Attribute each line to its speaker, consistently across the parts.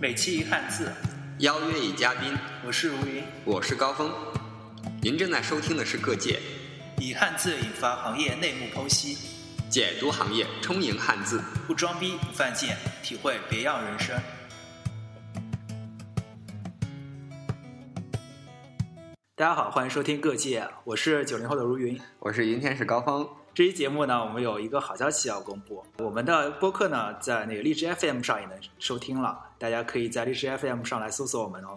Speaker 1: 每期一汉字，
Speaker 2: 邀约一嘉宾，
Speaker 1: 我是如云，
Speaker 2: 我是高峰。您正在收听的是《各界》，
Speaker 1: 以汉字引发行业内幕剖析，
Speaker 2: 解读行业，充盈汉字，
Speaker 1: 不装逼不犯贱，体会别样人生。大家好，欢迎收听《各界》，我是九零后的如云，
Speaker 2: 我是云天使高峰。
Speaker 1: 这期节目呢，我们有一个好消息要公布，我们的播客呢，在那个荔枝 FM 上也能收听了，大家可以在荔枝 FM 上来搜索我们哦。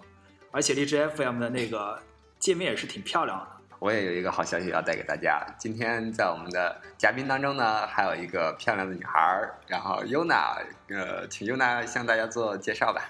Speaker 1: 而且荔枝 FM 的那个界面也是挺漂亮的。
Speaker 2: 我也有一个好消息要带给大家，今天在我们的嘉宾当中呢，还有一个漂亮的女孩儿，然后 Yuna，呃，请 Yuna 向大家做介绍吧。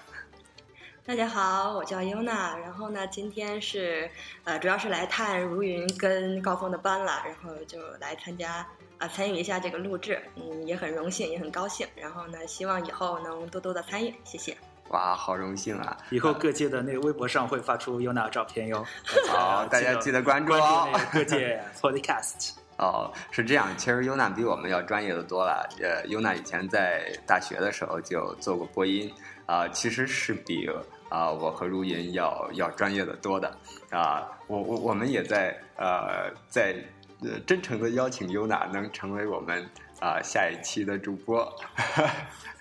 Speaker 3: 大家好，我叫优娜，然后呢，今天是呃，主要是来探如云跟高峰的班了，然后就来参加啊，参与一下这个录制，嗯，也很荣幸，也很高兴，然后呢，希望以后能多多的参与，谢谢。
Speaker 2: 哇，好荣幸啊！
Speaker 1: 以后各界的那个微博上会发出优娜照片哟。
Speaker 2: 好，大家记得关注
Speaker 1: 哦。各界 Podcast。
Speaker 2: 哦，是这样，其实优娜比我们要专业的多了。呃，优娜以前在大学的时候就做过播音，啊，其实是比。啊，我和如云要要专业的多的啊，我我我们也在呃在呃真诚的邀请优娜能成为我们啊下一期的主播。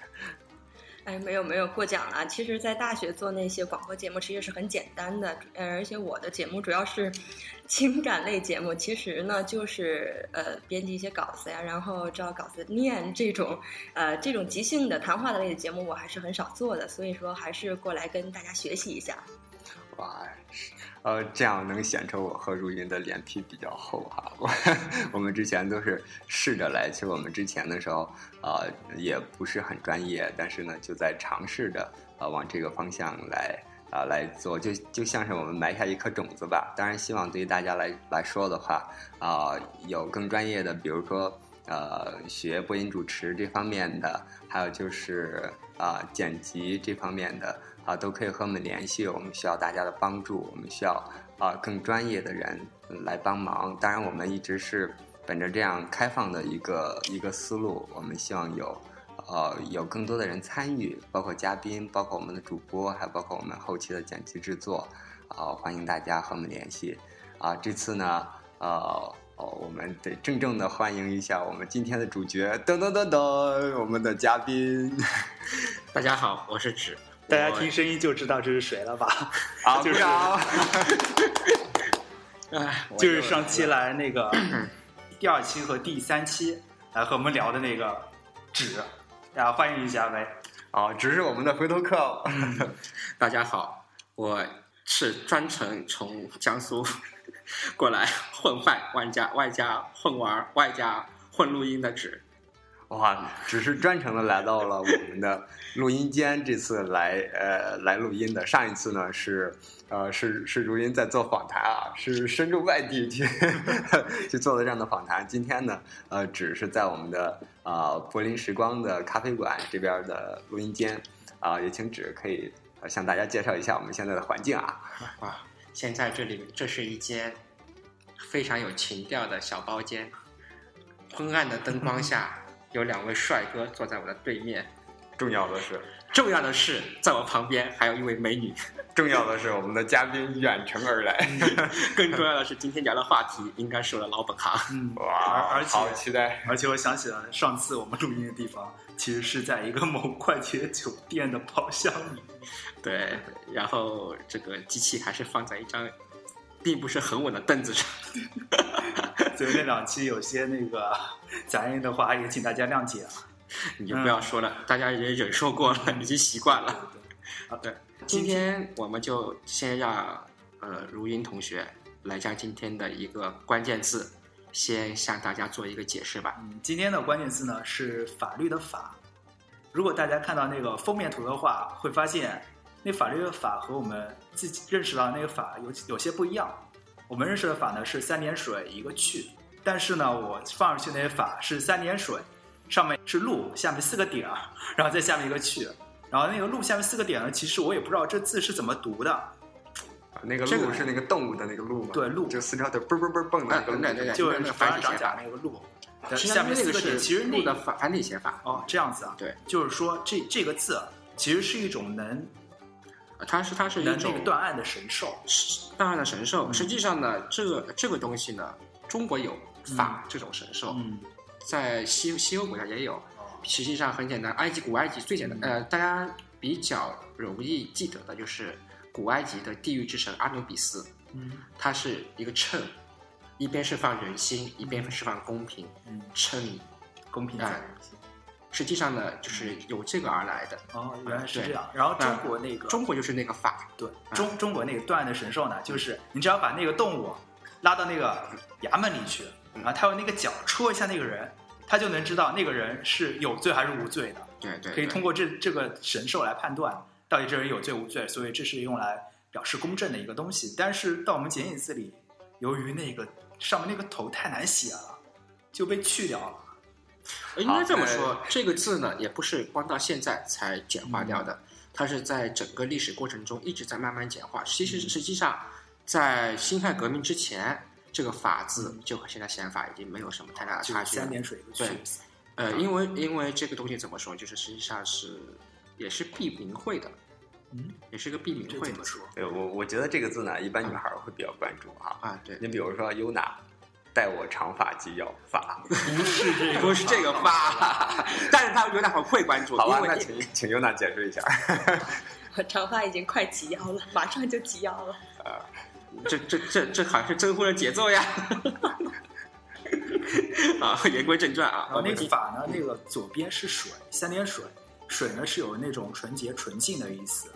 Speaker 3: 哎，没有没有过奖了。其实，在大学做那些广播节目，其实是很简单的。呃，而且我的节目主要是 情感类节目，其实呢，就是呃，编辑一些稿子呀，然后照稿子念这种呃这种即兴的谈话的类的节目，我还是很少做的。所以说，还是过来跟大家学习一下。
Speaker 2: 哇。呃，这样能显出我和如云的脸皮比较厚哈。我 我们之前都是试着来，其实我们之前的时候，呃，也不是很专业，但是呢，就在尝试着呃往这个方向来啊来做，就就像是我们埋下一颗种子吧。当然，希望对于大家来来说的话，啊，有更专业的，比如说呃学播音主持这方面的，还有就是啊剪辑这方面的。啊，都可以和我们联系，我们需要大家的帮助，我们需要啊更专业的人来帮忙。当然，我们一直是本着这样开放的一个一个思路，我们希望有呃有更多的人参与，包括嘉宾，包括我们的主播，还包括我们后期的剪辑制作。啊，欢迎大家和我们联系。啊，这次呢，呃，我们得郑重的欢迎一下我们今天的主角，噔噔噔噔，我们的嘉宾。
Speaker 4: 大家好，我是纸。
Speaker 1: 大家听声音就知道这是谁了吧？
Speaker 2: 啊，
Speaker 1: 就是，
Speaker 4: 哎，
Speaker 1: 就是上期来那个 第二期和第三期来和我们聊的那个纸，大家欢迎一下呗。
Speaker 2: 哦，纸是我们的回头客。
Speaker 4: 大家好，我是专程从江苏过来混饭，外加外加混玩，外加混录音的纸。
Speaker 2: 哇，只是专程的来到了我们的录音间，这次来呃来录音的。上一次呢是呃是是如音在做访谈啊，是深入外地去 去做了这样的访谈。今天呢呃只是在我们的啊柏林时光的咖啡馆这边的录音间啊，也请纸可以向大家介绍一下我们现在的环境啊。
Speaker 4: 哇，现在这里这是一间非常有情调的小包间，昏暗的灯光下。有两位帅哥坐在我的对面，
Speaker 2: 重要的是，
Speaker 4: 重要的是，在我旁边还有一位美女，
Speaker 2: 重要的是，我们的嘉宾远程而来，
Speaker 4: 更重要的是，今天聊的话题应该是我的老本行。
Speaker 2: 哇，
Speaker 1: 而且
Speaker 2: 好期待！
Speaker 1: 而且我想起了上次我们录音的地方，其实是在一个某快捷酒店的包厢里。
Speaker 4: 对，然后这个机器还是放在一张。并不是很稳的凳子上，
Speaker 1: 所以那两期有些那个 杂音的话，也请大家谅解啊。
Speaker 4: 你就不要说了，大家也忍受过了，已经习惯了。好的，今天我们就先让呃如音同学来将今天的一个关键字先向大家做一个解释吧。
Speaker 1: 嗯，今天的关键字呢是法律的法。如果大家看到那个封面图的话，会发现。那法律的法和我们自己认识到那个法有有些不一样。我们认识的法呢是三点水一个去，但是呢我放上去那些法是三点水，上面是路，下面四个点儿，然后再下面一个去，然后那个路下面四个点呢，其实我也不知道这字是怎么读的。
Speaker 2: 那个鹿是那个动物的那个鹿吗？
Speaker 1: 对，鹿
Speaker 2: 就四条腿蹦蹦蹦蹦的，
Speaker 1: 就是那个反长甲那个鹿。下面四个点其实
Speaker 4: 鹿的繁繁体写法。
Speaker 1: 哦，这样子啊。
Speaker 4: 对，
Speaker 1: 就是说这这个字其实是一种能。
Speaker 4: 它是它是一
Speaker 1: 那
Speaker 4: 种
Speaker 1: 那个断案的神兽。
Speaker 4: 断案的神兽。
Speaker 1: 嗯。
Speaker 4: 实际上呢，这个这个东西呢，中国有法这种神兽，
Speaker 1: 嗯，
Speaker 4: 在西西欧国家也有。
Speaker 1: 哦，
Speaker 4: 实际上很简单，埃及古埃及最简单，呃，大家比较容易记得的就是古埃及的地狱之神阿努比斯，
Speaker 1: 嗯
Speaker 4: 它是一个秤，一边是放人心，一边是放公平，
Speaker 1: 嗯，
Speaker 4: 秤
Speaker 1: 公平在
Speaker 4: 哎实际上呢，就是由这个而来的。
Speaker 1: 哦，原来是这样。然后中国那个
Speaker 4: 中国就是那个法，
Speaker 1: 对中中国那个断案的神兽呢，就是你只要把那个动物拉到那个衙门里去，然后他用那个脚戳一下那个人，他就能知道那个人是有罪还是无罪的。
Speaker 4: 对对，
Speaker 1: 可以通过这这个神兽来判断到底这人有罪无罪，所以这是用来表示公正的一个东西。但是到我们简影字里，由于那个上面那个头太难写了，就被去掉了。
Speaker 4: 应该这么说，这个字呢，也不是光到现在才简化掉的，它是在整个历史过程中一直在慢慢简化。其实实际上，在辛亥革命之前，这个“法”字就和现在宪法已经没有什么太大的差距了
Speaker 1: 三。点水一个
Speaker 4: 对，呃，因为因为这个东西怎么说，就是实际上是也是避名讳的，
Speaker 1: 嗯，
Speaker 4: 也是个避名讳
Speaker 1: 这怎么说？
Speaker 2: 对我我觉得这个字呢，一般女孩儿会比较关注哈。
Speaker 4: 啊。对，
Speaker 2: 你比如说优娜，待我长发及腰发，
Speaker 1: 不是这个，
Speaker 4: 不是这个发，但是他有点很会关注，
Speaker 2: 好吧，那请 请尤娜解释一下。
Speaker 3: 我长发已经快及腰了，马上就及腰了。
Speaker 4: 啊这这这这好像是征婚的节奏呀！啊，言归正传啊，
Speaker 1: 然后那个法呢，那个左边是水，三点水，水呢是有那种纯洁纯净的意思，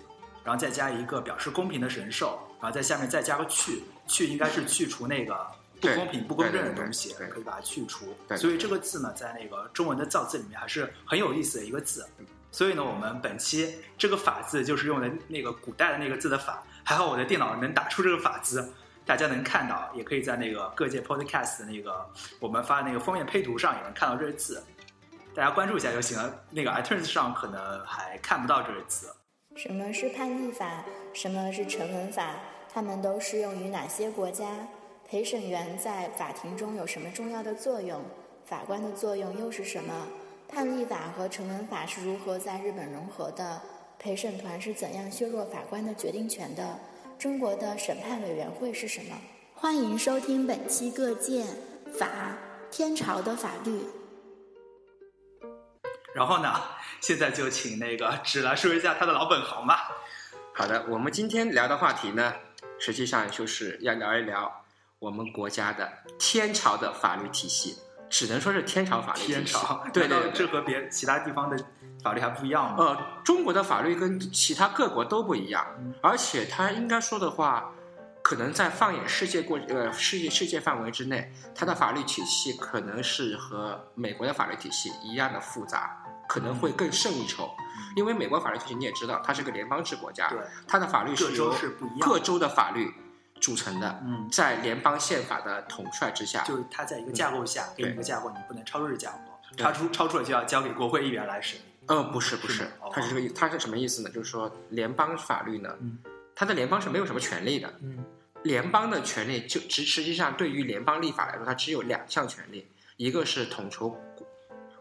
Speaker 1: 然后再加一个表示公平的神兽，然后在下面再加个去，去应该是去除那个不公平、不公正的东西，可以把它去除。
Speaker 4: 对
Speaker 1: 所以这个字呢，在那个中文的造字里面还是很有意思的一个字。所以呢，我们本期这个法字就是用的那个古代的那个字的法，还好我的电脑能打出这个法字，大家能看到，也可以在那个各界 podcast 的那个我们发的那个封面配图上也能看到这个字，大家关注一下就行了。那个 iTunes 上可能还看不到这个字。
Speaker 5: 什么是判例法？什么是成文法？它们都适用于哪些国家？陪审员在法庭中有什么重要的作用？法官的作用又是什么？判例法和成文法是如何在日本融合的？陪审团是怎样削弱法官的决定权的？中国的审判委员会是什么？欢迎收听本期《各界法天朝的法律》。
Speaker 1: 然后呢，现在就请那个只来说一下他的老本行吧。
Speaker 4: 好的，我们今天聊的话题呢，实际上就是要聊一聊我们国家的天朝的法律体系，只能说是天朝法律体系。
Speaker 1: 天朝，
Speaker 4: 对对
Speaker 1: 对这。和别其他地方的法律还不一样吗？
Speaker 4: 呃，中国的法律跟其他各国都不一样，
Speaker 1: 嗯
Speaker 4: 而且它应该说的话，可能在放眼世界过呃世界世界范围之内，它的法律体系可能是和美国的法律体系一样的复杂，可能会更胜一筹。因为美国法律体系你也知道，它是个联邦制国家，
Speaker 1: 对，
Speaker 4: 它的法律是由
Speaker 1: 是不一样的
Speaker 4: 各州的法律组成的，
Speaker 1: 嗯，
Speaker 4: 在联邦宪法的统帅之下，
Speaker 1: 就是它在一个架构下给你一个架构，你不能超出这个架构，超出超出了就要交给国会议员来审理。
Speaker 4: 呃，不是不是
Speaker 1: 是吗哦，
Speaker 4: 它是这个意，它是什么意思呢？就是说联邦法律呢
Speaker 1: 嗯，
Speaker 4: 它的联邦是没有什么权利的，
Speaker 1: 嗯。
Speaker 4: 联邦的权利就实实际上对于联邦立法来说，它只有两项权利，一个是统筹国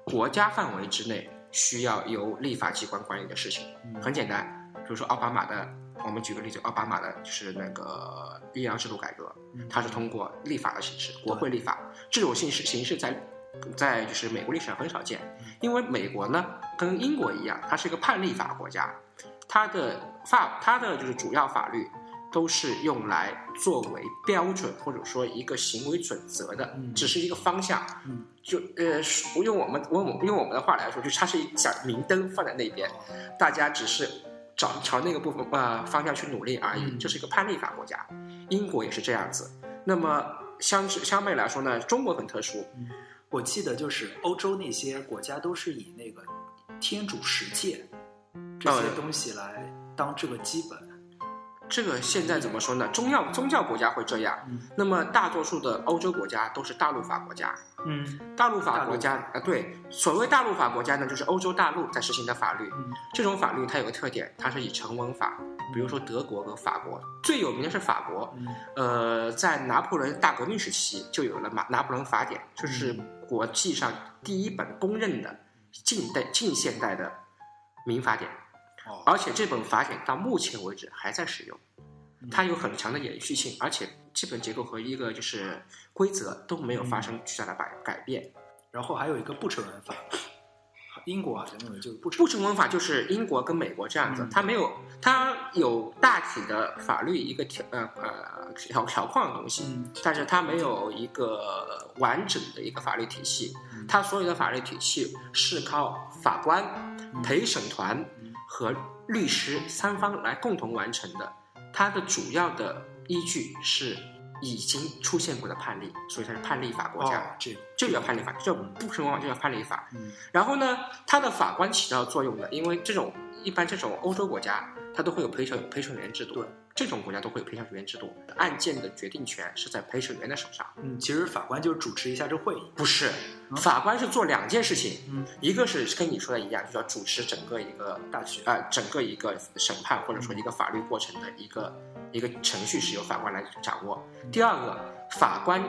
Speaker 4: 国家范围之内需要由立法机关管理的事情，
Speaker 1: 嗯。
Speaker 4: 很简单，比如说奥巴马的，我们举个例子，奥巴马的就是那个医疗制度改革，
Speaker 1: 嗯
Speaker 4: 它是通过立法的形式，国会立法这种形式形式在在就是美国历史上很少见，因为美国呢跟英国一样，它是一个判例法国家，它的法它的就是主要法律都是用来作为标准或者说一个行为准则的，
Speaker 1: 嗯
Speaker 4: 只是一个方向。
Speaker 1: 嗯，
Speaker 4: 就呃，不用我们我们用我们的话来说，就是它是一盏明灯放在那边，大家只是找朝那个部分呃方向去努力而已。
Speaker 1: 嗯
Speaker 4: 这是一个判例法国家，英国也是这样子。那么相相对来说呢，中国很特殊，
Speaker 1: 我记得就是欧洲那些国家都是以那个天主十诫这些东西来当这个基本。
Speaker 4: 这个现在怎么说呢？宗教宗教国家会这样，
Speaker 1: 嗯
Speaker 4: 那么大多数的欧洲国家都是大陆法国家。
Speaker 1: 嗯
Speaker 4: 大陆法国家啊，对，所谓大陆法国家呢，就是欧洲大陆在实行的法律。
Speaker 1: 嗯
Speaker 4: 这种法律它有个特点，它是以成文法，比如说德国和法国，最有名的是法国。
Speaker 1: 嗯
Speaker 4: 呃，在拿破仑大革命时期就有了拿拿破仑法典，就是
Speaker 1: 嗯
Speaker 4: 国际上第一本公认的近代近现代的民法典。
Speaker 1: 哦，
Speaker 4: 而且这本法典到目前为止还在使用，它有很强的延续性，而且基本结构和一个就是规则都没有发生巨大的改改变。
Speaker 1: 然后还有一个不成文法，英国好像认为就是不成
Speaker 4: 不成文法就是英国跟美国这样子
Speaker 1: 嗯，
Speaker 4: 它没有，它有大体的法律一个条呃呃条条框的东西，
Speaker 1: 嗯
Speaker 4: 但是它没有一个完整的一个法律体系，它所有的法律体系是靠法官、陪审团和律师三方来共同完成的。它的主要的依据是已经出现过的判例，所以它是判例法国家。
Speaker 1: 哦，这
Speaker 4: 就叫判例法，这不成文法就叫判例法。
Speaker 1: 嗯
Speaker 4: 然后呢，它的法官起到作用的，因为这种一般这种欧洲国家，它都会有陪审陪审员制度
Speaker 1: 对，
Speaker 4: 这种国家都会有陪审员制度，案件的决定权是在陪审员的手上。
Speaker 1: 嗯，其实法官就是主持一下这会议，
Speaker 4: 不是，法官是做两件事情，
Speaker 1: 嗯，
Speaker 4: 一个是跟你说的一样，就要主持整个一个
Speaker 1: 大局
Speaker 4: 啊、整个一个审判或者说一个法律过程的一个一个程序是由法官来掌握。第二个，法官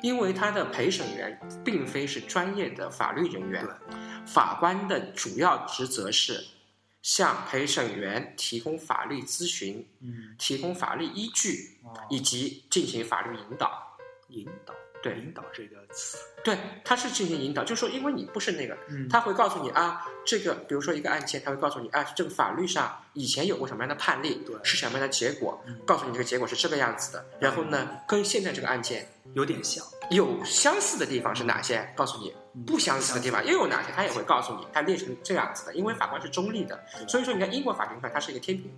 Speaker 4: 因为他的陪审员并非是专业的法律人员，法官的主要职责是向陪审员提供法律咨询、
Speaker 1: 嗯，
Speaker 4: 提供法律依据
Speaker 1: 哦，
Speaker 4: 以及进行法律引导。
Speaker 1: 引导，
Speaker 4: 对。
Speaker 1: 引导这个词，
Speaker 4: 对，他是进行引导，就是说，因为你不是那个，
Speaker 1: 嗯。
Speaker 4: 他会告诉你啊，这个比如说一个案件，他会告诉你啊，这个法律上以前有过什么样的判例
Speaker 1: 对，
Speaker 4: 是什么样的结果
Speaker 1: 嗯，
Speaker 4: 告诉你这个结果是这个样子的。然后呢，跟现在这个案件
Speaker 1: 有点像，
Speaker 4: 有相似的地方是哪些？告诉你
Speaker 1: 嗯
Speaker 4: 不相似的地方又有哪些？他也会告诉你，他列成这样子的。因为法官是中立的，所以说你看英国法庭上它是一个天平，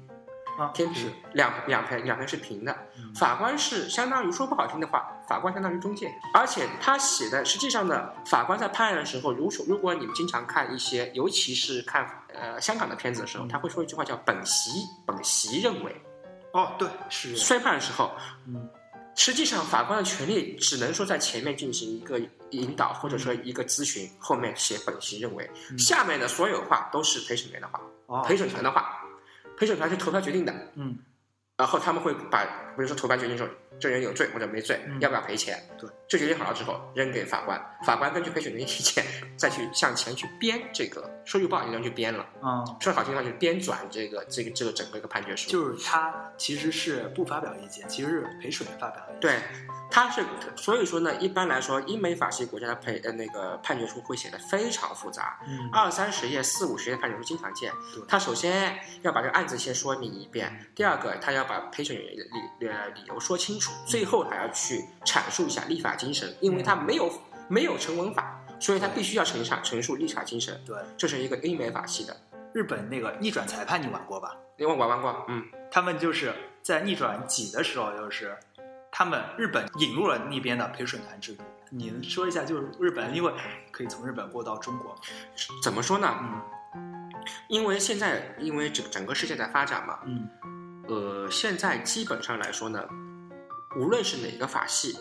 Speaker 1: 啊，
Speaker 4: 天平，两两排两排是平的，
Speaker 1: 嗯。
Speaker 4: 法官是相当于说不好听的话，法官相当于中介，而且他写的实际上呢，法官在判案的时候，如果如果你们经常看一些，尤其是看呃香港的片子的时候，他会说一句话叫本席本席认为，
Speaker 1: 哦，对，是，
Speaker 4: 宣判的时候，
Speaker 1: 嗯，
Speaker 4: 实际上法官的权利只能说在前面进行一个引导或者说一个咨询，后面写本席认为，
Speaker 1: 嗯。
Speaker 4: 下面的所有话都是陪审员的话，
Speaker 1: 哦，
Speaker 4: 陪审团的话，陪审团是投票决定的，
Speaker 1: 嗯，
Speaker 4: 然后他们会把，比如说投票决定说这人有罪或者没罪，
Speaker 1: 嗯。
Speaker 4: 要不要赔钱？
Speaker 1: 对，
Speaker 4: 这决定好了之后扔给法官，法官根据陪审员的意见再去向前去编这个，说句不好听的去编了，
Speaker 1: 嗯，
Speaker 4: 说好听的话就是编转这个这个这个整个一个判决书。
Speaker 1: 就是他其实是不发表意见，其实是陪审员发表意见，
Speaker 4: 对，他是所以说呢，一般来说，英美法系国家的陪呃那个判决书会写的非常复杂，
Speaker 1: 嗯，
Speaker 4: 二三十页、四五十页判决书经常见
Speaker 1: 对。
Speaker 4: 他首先要把这个案子先说明一遍，第二个他要把陪审员的理呃理由说清楚，最后还要去阐述一下立法精神，因为他没有没有成文法，所以他必须要陈述陈述立场精神。
Speaker 1: 对，
Speaker 4: 这是一个英美法系的，
Speaker 1: 日本那个逆转裁判你玩过吧？
Speaker 4: 因为我玩过，嗯，
Speaker 1: 他们就是在逆转几的时候，就是他们日本引入了那边的陪审团制度。你说一下，就是日本，因为可以从日本过到中国，
Speaker 4: 怎么说呢？
Speaker 1: 嗯
Speaker 4: 因为现在因为整整个世界在发展嘛，
Speaker 1: 嗯
Speaker 4: 呃，现在基本上来说呢，无论是哪个法系，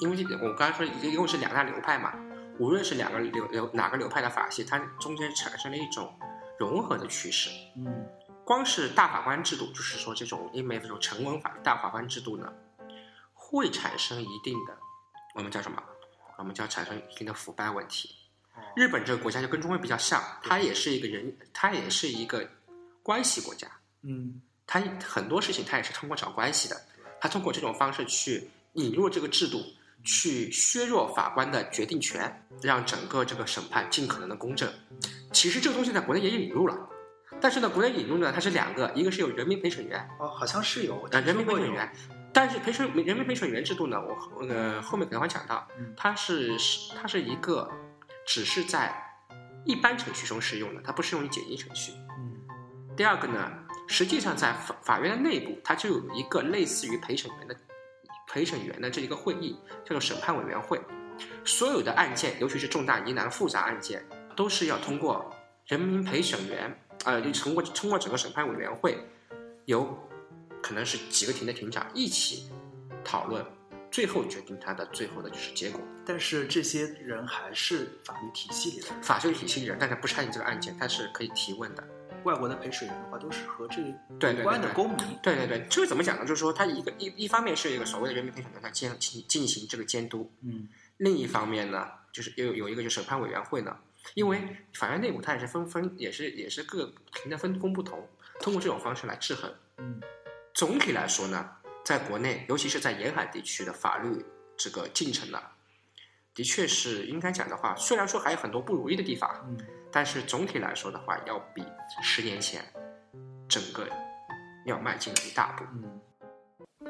Speaker 4: 因为这个我刚才说一共是两大流派嘛，无论是两个流流哪个流派的法系，它中间产生了一种融合的趋势。
Speaker 1: 嗯
Speaker 4: 光是大法官制度，就是说这种因为这种成文法大法官制度呢，会产生一定的我们叫什么？我们叫产生一定的腐败问题。日本这个国家就跟中国比较像，它也是一个人，它也是一个关系国家。
Speaker 1: 嗯
Speaker 4: 它很多事情它也是通过找关系的，它通过这种方式去引入这个制度，去削弱法官的决定权，让整个这个审判尽可能的公正。其实这个东西在国内也引入了，但是呢，国内引入呢它是两个，一个是有人民陪审员，
Speaker 1: 哦，好像是有，我
Speaker 4: 呃，人民陪审员。但是陪审人民陪审员制度呢，我呃后面可能会讲到
Speaker 1: 嗯，
Speaker 4: 它是它是一个只是在一般程序中适用的，它不适用于简易程序。
Speaker 1: 嗯
Speaker 4: 第二个呢，实际上在法法院的内部，它就有一个类似于陪审员的陪审员的这一个会议，叫做审判委员会。所有的案件，尤其是重大疑难复杂案件，都是要通过人民陪审员，呃，就通过通过整个审判委员会，由可能是几个庭的庭长一起讨论，最后决定它的最后的就是结果。
Speaker 1: 但是这些人还是法律体系里的人，
Speaker 4: 法律体系里人，但是不参与这个案件，他是可以提问的。
Speaker 1: 外国的陪审员的话都是和这
Speaker 4: 个对
Speaker 1: 关的
Speaker 4: 对
Speaker 1: 公民，
Speaker 4: 对对对，这个怎么讲呢？就是说，它一个一一方面是一个所谓的人民陪审团，它监进进行这个监督；
Speaker 1: 嗯
Speaker 4: 另一方面呢，就是有有一个就审判委员会呢，因为法院内部它也是分分，也是也是各庭的分工不同，通过这种方式来制衡。
Speaker 1: 嗯，
Speaker 4: 总体来说呢，在国内，尤其是在沿海地区的法律这个进程呢，的确是应该讲的话，虽然说还有很多不如意的地方，
Speaker 1: 嗯，
Speaker 4: 但是总体来说的话，要比十年前整个要迈进了一大步。
Speaker 1: 嗯，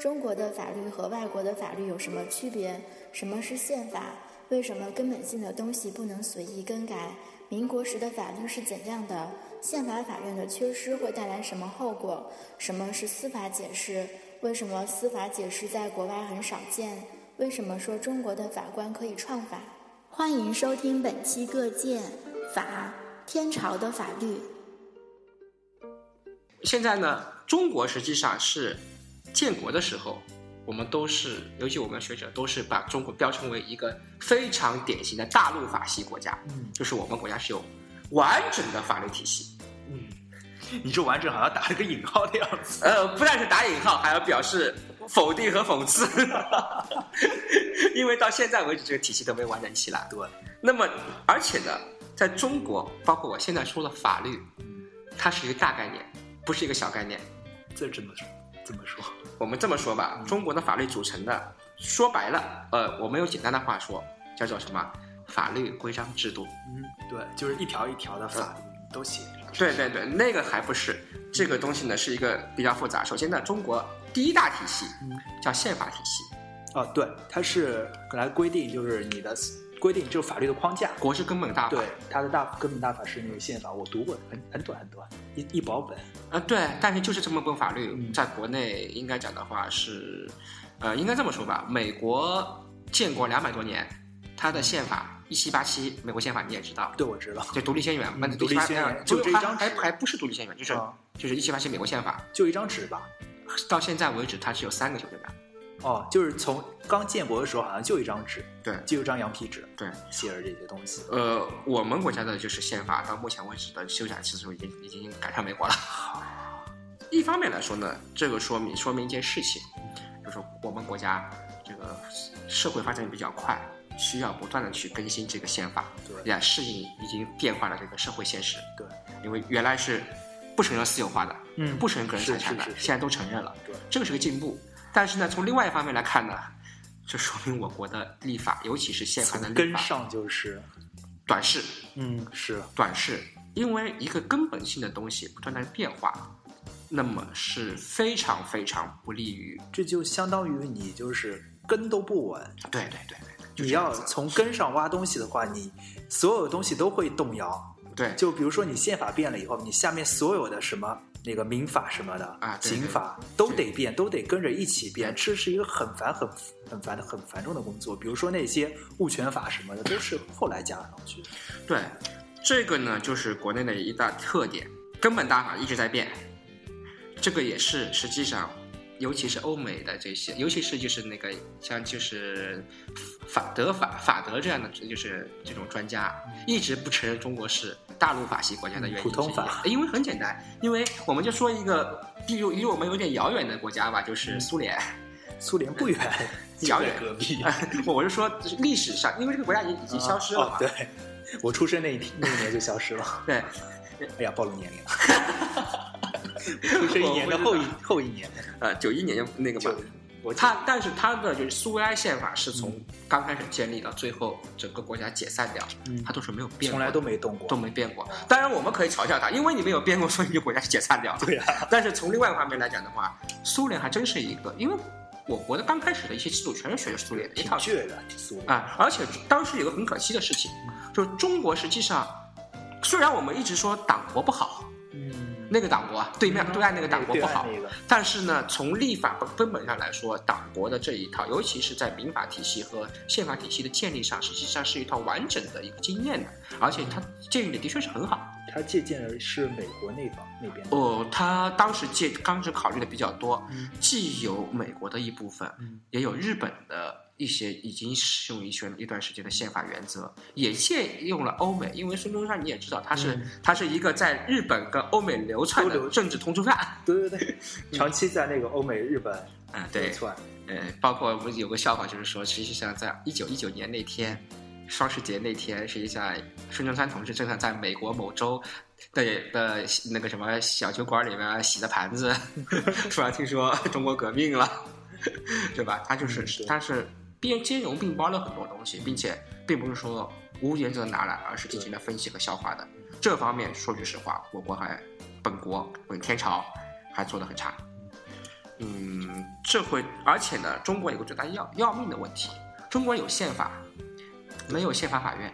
Speaker 5: 中国的法律和外国的法律有什么区别？什么是宪法？为什么根本性的东西不能随意更改？民国时的法律是怎样的？宪法法院的缺失会带来什么后果？什么是司法解释？为什么司法解释在国外很少见？为什么说中国的法官可以创法？欢迎收听本期《各界法天朝的法律》。
Speaker 4: 现在呢，中国实际上是建国的时候，我们都是，尤其我们学者都是把中国标称为一个非常典型的大陆法系国家，
Speaker 1: 嗯
Speaker 4: 就是我们国家是有完整的法律体系。
Speaker 1: 嗯，你这完整好像打了个引号的样子。
Speaker 4: 呃，不但是打引号，还要表示否定和讽刺，因为到现在为止，这个体系都没完整起来。
Speaker 1: 对，
Speaker 4: 那么，而且呢，在中国，包括我现在说的法律，
Speaker 1: 嗯，
Speaker 4: 它是一个大概念，不是一个小概念。
Speaker 1: 这怎么说？怎么说？
Speaker 4: 我们这么说吧，中国的法律组成的，说白了，呃，我们用简单的话说，叫做什么？法律规章制度。
Speaker 1: 嗯，对，就是一条一条的法律都写上。
Speaker 4: 对对对，那个还不是这个东西呢，是一个比较复杂。首先呢，中国第一大体系
Speaker 1: 嗯，
Speaker 4: 叫宪法体系，
Speaker 1: 哦，对，它是来规定，就是你的规定，就是法律的框架。
Speaker 4: 国是根本大法。
Speaker 1: 对，它的大根本大法是那个宪法，我读过，很很短很短，一一薄本。
Speaker 4: 呃，对，但是就是这么本法律，
Speaker 1: 嗯
Speaker 4: 在国内应该讲的话是，呃，应该这么说吧，美国建国两百多年，它的宪法一七八七，美国宪法你也知道，
Speaker 1: 对，我知道，
Speaker 4: 就独立宣言，那
Speaker 1: 嗯独立宣言
Speaker 4: 就
Speaker 1: 就这一张纸
Speaker 4: 还还还不是独立宣言，就是、
Speaker 1: 啊
Speaker 4: 就是一七八七美国宪法，
Speaker 1: 就一张纸吧。
Speaker 4: 到现在为止它只有三个修正版。
Speaker 1: 哦，就是从刚建国的时候，好像就一张纸，
Speaker 4: 对。
Speaker 1: 就一张羊皮纸，
Speaker 4: 对，
Speaker 1: 写着这些东西。
Speaker 4: 呃，我们国家的就是宪法到目前为止的修改次数已经已经赶上美国了。一方面来说呢，这个说明说明一件事情，就是我们国家这个社会发展比较快，需要不断的去更新这个宪法，
Speaker 1: 对。
Speaker 4: 来适应已经变化的这个社会现实。
Speaker 1: 对，
Speaker 4: 因为原来是不承认私有化的，
Speaker 1: 嗯。
Speaker 4: 不承认个人财产的现在都承认了，
Speaker 1: 对，
Speaker 4: 这个是个进步。但是呢，从另外一方面来看呢，这说明我国的立法，尤其是宪法的立法
Speaker 1: 根上就是，
Speaker 4: 短视。
Speaker 1: 嗯，是，
Speaker 4: 短视，因为一个根本性的东西不断的变化，那么是非常非常不利于。
Speaker 1: 这就相当于你就是根都不稳，
Speaker 4: 对对对对，
Speaker 1: 你要从根上挖东西的话，你所有东西都会动摇。
Speaker 4: 对
Speaker 1: 就比如说你宪法变了以后，你下面所有的什么那个民法什么的
Speaker 4: 啊
Speaker 1: 刑法都得变，都得跟着一起变，这是一个很烦、很很烦的、很繁重的工作。比如说那些物权法什么的，都是后来加上去的。
Speaker 4: 对，这个呢就是国内的一大特点，根本大法一直在变。这个也是实际上，尤其是欧美的这些，尤其是就是那个像就是法德法法德这样的，就是这种专家，一直不承认中国是大陆法系国家的原因
Speaker 1: 普通法
Speaker 4: 因为很简单，因为我们就说一个离离我们有点遥远的国家吧，就是苏联。
Speaker 1: 苏联不远，
Speaker 4: 遥远
Speaker 1: 隔壁。
Speaker 4: 我是说历史上，因为这个国家已已经消失了嘛。
Speaker 1: 哦对，我出生那一天那一年就消失了。
Speaker 4: 对
Speaker 1: 哎呀，暴露年龄了。我出生一年的后一后一年的，
Speaker 4: 呃，九一年就那个嘛
Speaker 1: 就，我
Speaker 4: 它但是他的就是苏维埃宪法是从刚开始建立到最后整个国家解散掉，
Speaker 1: 嗯
Speaker 4: 它都是没有变过，
Speaker 1: 从来都没动过，
Speaker 4: 都没变过。当然我们可以嘲笑他，因为你没有变过，所以国家是解散掉了。
Speaker 1: 对啊，
Speaker 4: 但是从另外一方面来讲的话，苏联还真是一个，因为我国的刚开始的一些制度全是学的苏联的一套
Speaker 1: 挺倔的，苏联。
Speaker 4: 啊，而且当时有个很可惜的事情，就是中国实际上，虽然我们一直说党国不好，
Speaker 1: 嗯，
Speaker 4: 那个党国啊，对面对岸那个党国不好，但是呢，从立法根本上来说，党国的这一套，尤其是在民法体系和宪法体系的建立上，实际上是一套完整的一个经验的，而且它建立的的确是很好。
Speaker 1: 他借鉴的是美国那方那边的。
Speaker 4: 哦，他当时借当时考虑的比较多，
Speaker 1: 嗯
Speaker 4: 既有美国的一部分，
Speaker 1: 嗯
Speaker 4: 也有日本的一些已经使用一圈一段时间的宪法原则，也借用了欧美，因为孙中山你也知道，他是、
Speaker 1: 嗯
Speaker 4: 他是一个在日本跟欧美流窜的政治通缉犯。
Speaker 1: 对对对，长期在那个欧美、日本
Speaker 4: 嗯，对，
Speaker 1: 流窜。
Speaker 4: 呃，包括我们有个笑话，就是说，实际上在一九一九年那天，双十节那天，实际上孙中山同志正在在美国某州的的那个什么小酒馆里面洗的盘子，突然听说中国革命了，对吧？他就是他是并兼容并包了很多东西，并且并不是说无原则拿来，而是进行了分析和消化的。这方面说句实话，我国还本国本天朝还做得很差。嗯，这会，而且呢，中国有个最大要要命的问题，中国有宪法，没有宪法法院。